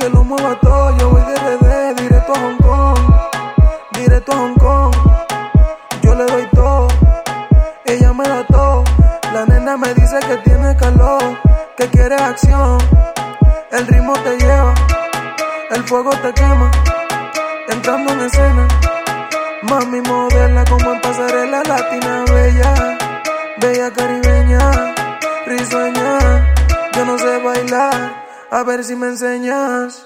que lo mueva todo. Yo voy de RD, directo a Hong Kong. Directo a Hong Kong. Yo le doy todo. Ella me da todo. La nena me dice que tiene calor, que quiere acción. El ritmo te lleva, el fuego te quema. Entrando en escena, mami modela como en pasarela latina, bella, bella caribeña. A ver si me enseñas.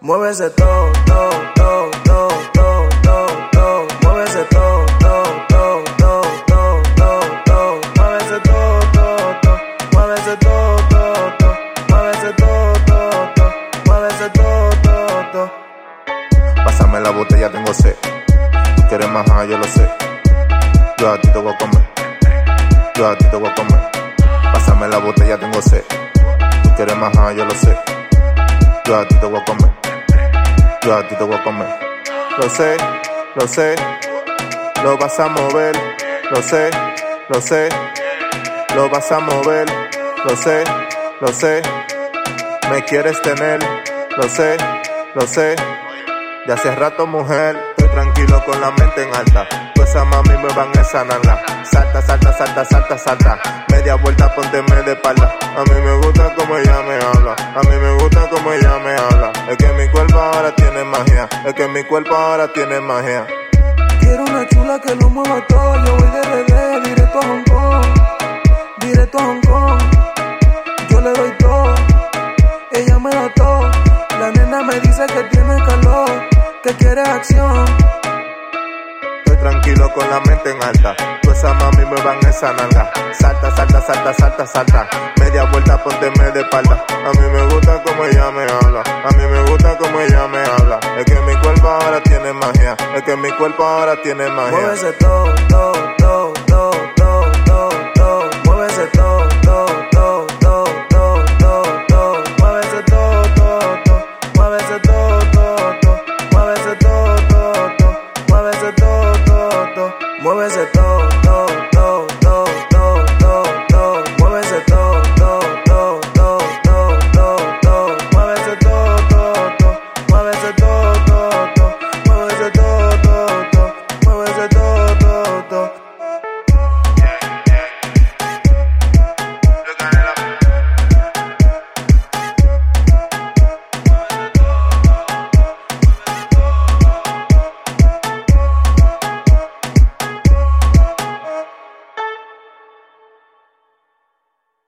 Muévese todo, todo, todo, todo, todo, todo, todo. Muévese todo, todo, todo, todo, todo, todo, todo. Muévese todo, todo, todo. Muévese todo, todo, todo. Muévese todo, todo, todo. Muévese todo, todo, todo. Pásame la botella, tengo sed. Quieres más, ah, yo lo sé. Yo a ti te voy a comer. Yo a ti te voy a comer. Pásame la botella, tengo sed. Quieres más, ah, yo lo sé. Yo a ti te voy a comer. Yo a ti te voy a comer. Lo sé, lo sé. Lo vas a mover. Lo sé, lo sé. Lo vas a mover. Lo sé, lo sé. Me quieres tener. Lo sé, lo sé. De hace rato, mujer, estoy tranquilo con la mente en alta. Pues a mami me van a esa nalga. Salta, salta, salta, salta, salta. Media vuelta, pónteme de espalda. A mí me gusta como ella me habla. A mí me gusta como ella me habla. Es que mi cuerpo ahora tiene magia. Es que mi cuerpo ahora tiene magia. Quiero una chula que lo mueva todo. Yo voy de RD directo a Hong Kong. Directo a Hong Kong. Yo le doy todo. Ella me da todo. La nena me dice que tiene calor. Que quiere acción. Tranquilo con la mente en alta. Pues a mami me van esa nalga. Salta, salta, salta, salta, salta. Media vuelta, pónteme de espalda. A mí me gusta como ella me habla. A mí me gusta como ella me habla. Es que mi cuerpo ahora tiene magia. Es que mi cuerpo ahora tiene magia. Muévese todo, todo, todo, todo, todo, todo, todo. Muévese todo, todo, todo, todo, todo, todo, todo. Muévese todo, todo, todo. Muévese todo, todo, todo. Muévese todo, Mueve ese todo, todo.